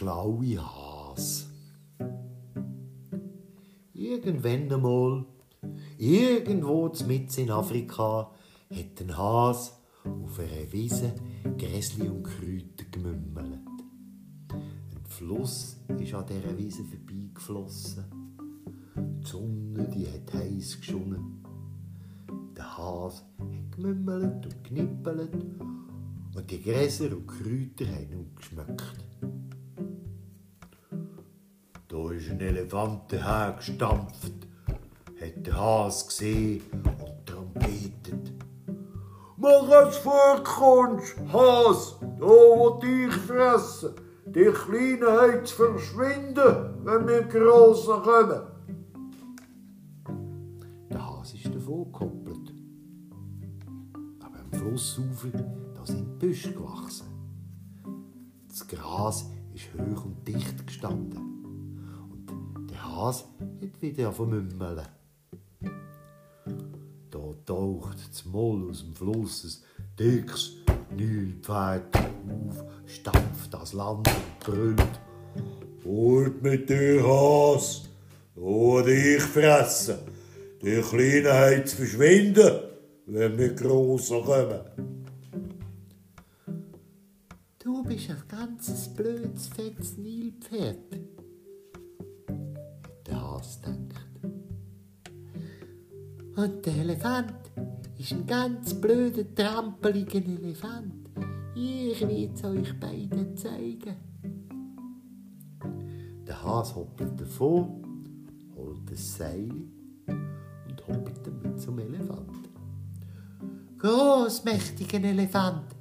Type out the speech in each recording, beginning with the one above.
schlaue Has. Irgendwann einmal, irgendwo mitten in Afrika, hat ein Has auf einer Wiese Gräsli und Kräuter gemümmelt. Ein Fluss ist an dieser Wiese vorbeigeflossen. Die Sonne die hat heiß geschonnen. Der Has hat gemümmelt und knippelt und die Gräser und Kräuter haben ihm geschmeckt. Ein Elefant hergestampft, hat der Has gesehen und trompetet. Mach es vorkommst, Has, da wo dich fressen. Die Kleinen zu verschwinden, wenn wir Grossen kommen. Der Has ist davon gekoppelt. Aber am Flussufer da sind Büsche gewachsen. Das Gras ist hoch und dicht gestanden. Und der Has hat wieder vermümmeln. Da taucht Moll aus dem Fluss ein dickes Nilpferd auf, stampft das Land und brüllt. Holt mit dir, Has! Da dich fressen! Die Kleinen haben zu verschwinden, wenn wir Grossen kommen. Du bist ein ganzes blödes, fettes Nilpferd, gedacht. Und der Elefant ist ein ganz blöder, trampeliger Elefant. Ich will es euch beiden zeigen. Der Has hoppelt davon, holt ein Seil und hoppelt damit zum Elefant. Großmächtiger Elefant,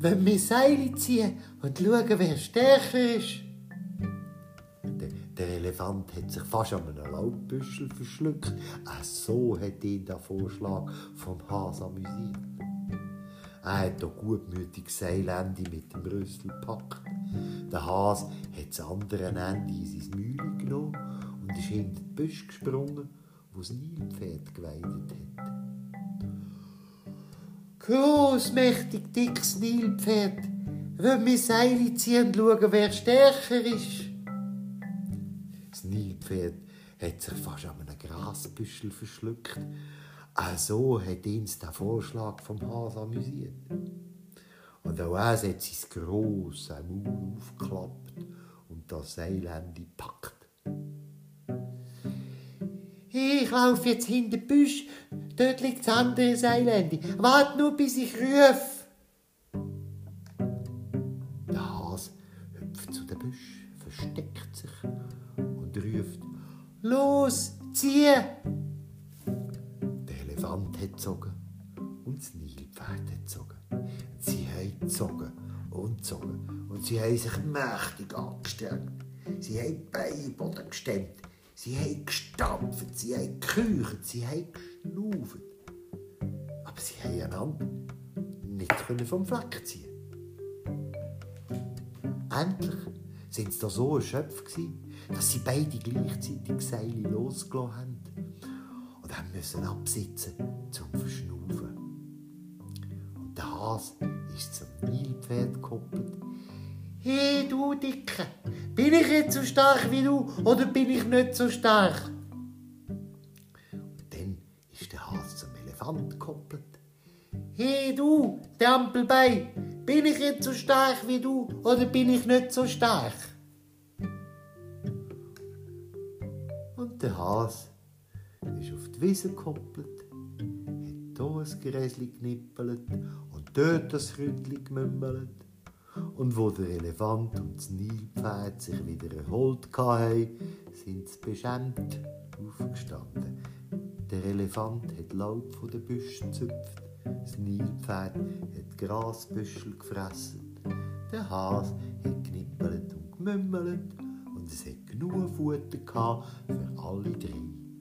wenn wir Seile ziehen und schauen, wer stärker ist. Der, Elefant hat sich fast an einem Laubbüschel verschluckt. Auch so hat ihn der Vorschlag vom Has amüsiert. Er hat auch gutmütig Seilende mit dem Rüssel gepackt. Der Has hat das andere Ende in sein Mühle genommen und ist hinter die Büsche gesprungen, wo das Nilpferd geweidet hat. Großmächtig dickes Nilpferd, wenn wir Seile ziehen und schauen, wer stärker ist. Nilpferd hat sich fast an einem Grasbüschel verschluckt. Auch so hat ihn der Vorschlag vom Has amüsiert. Und auch er hat sein grosses Maul aufgeklappt und das Seilende gepackt. Ich laufe jetzt hinter den Büsch, dort liegt das andere Seilende. Wart nur, bis ich rufe. Der Has hüpft zu den Büsch, versteckt Los, zieh! Der Elefant hat gezogen und das Nilpferd hat gezogen. Sie haben gezogen und gezogen und sie haben sich mächtig angestrengt. Sie haben die Beine gestemmt. Sie haben gestampft, sie haben gekücht, sie haben geschnauft. Aber sie haben einander nicht vom Fleck ziehen. Endlich sind sie da so erschöpft gewesen, dass sie beide gleichzeitig Seile losgelassen haben und haben müssen absitzen zum Verschnaufen. Und der Has ist zum Nilpferd gekoppelt. Hey, du Dicke, bin ich jetzt so stark wie du oder bin ich nicht so stark? Und dann ist der Has zum Elefant gekoppelt. Hey, du, Trampelbein, bin ich jetzt so stark wie du oder bin ich nicht so stark? Und der Has ist auf die Wiese gekoppelt, hat hier ein Gräsli knippelt und dort das Rütli gemümmelt. Und wo der Elefant und das Nilpferd sich wieder erholt hatten, sind sie beschämt aufgestanden. Der Elefant hat Laub von den Büschen gezupft, das Nilpferd hat Grasbüschel gefressen, der Has hat knippelt und gemümmelt und es hat genug Futter gehabt für alle drei.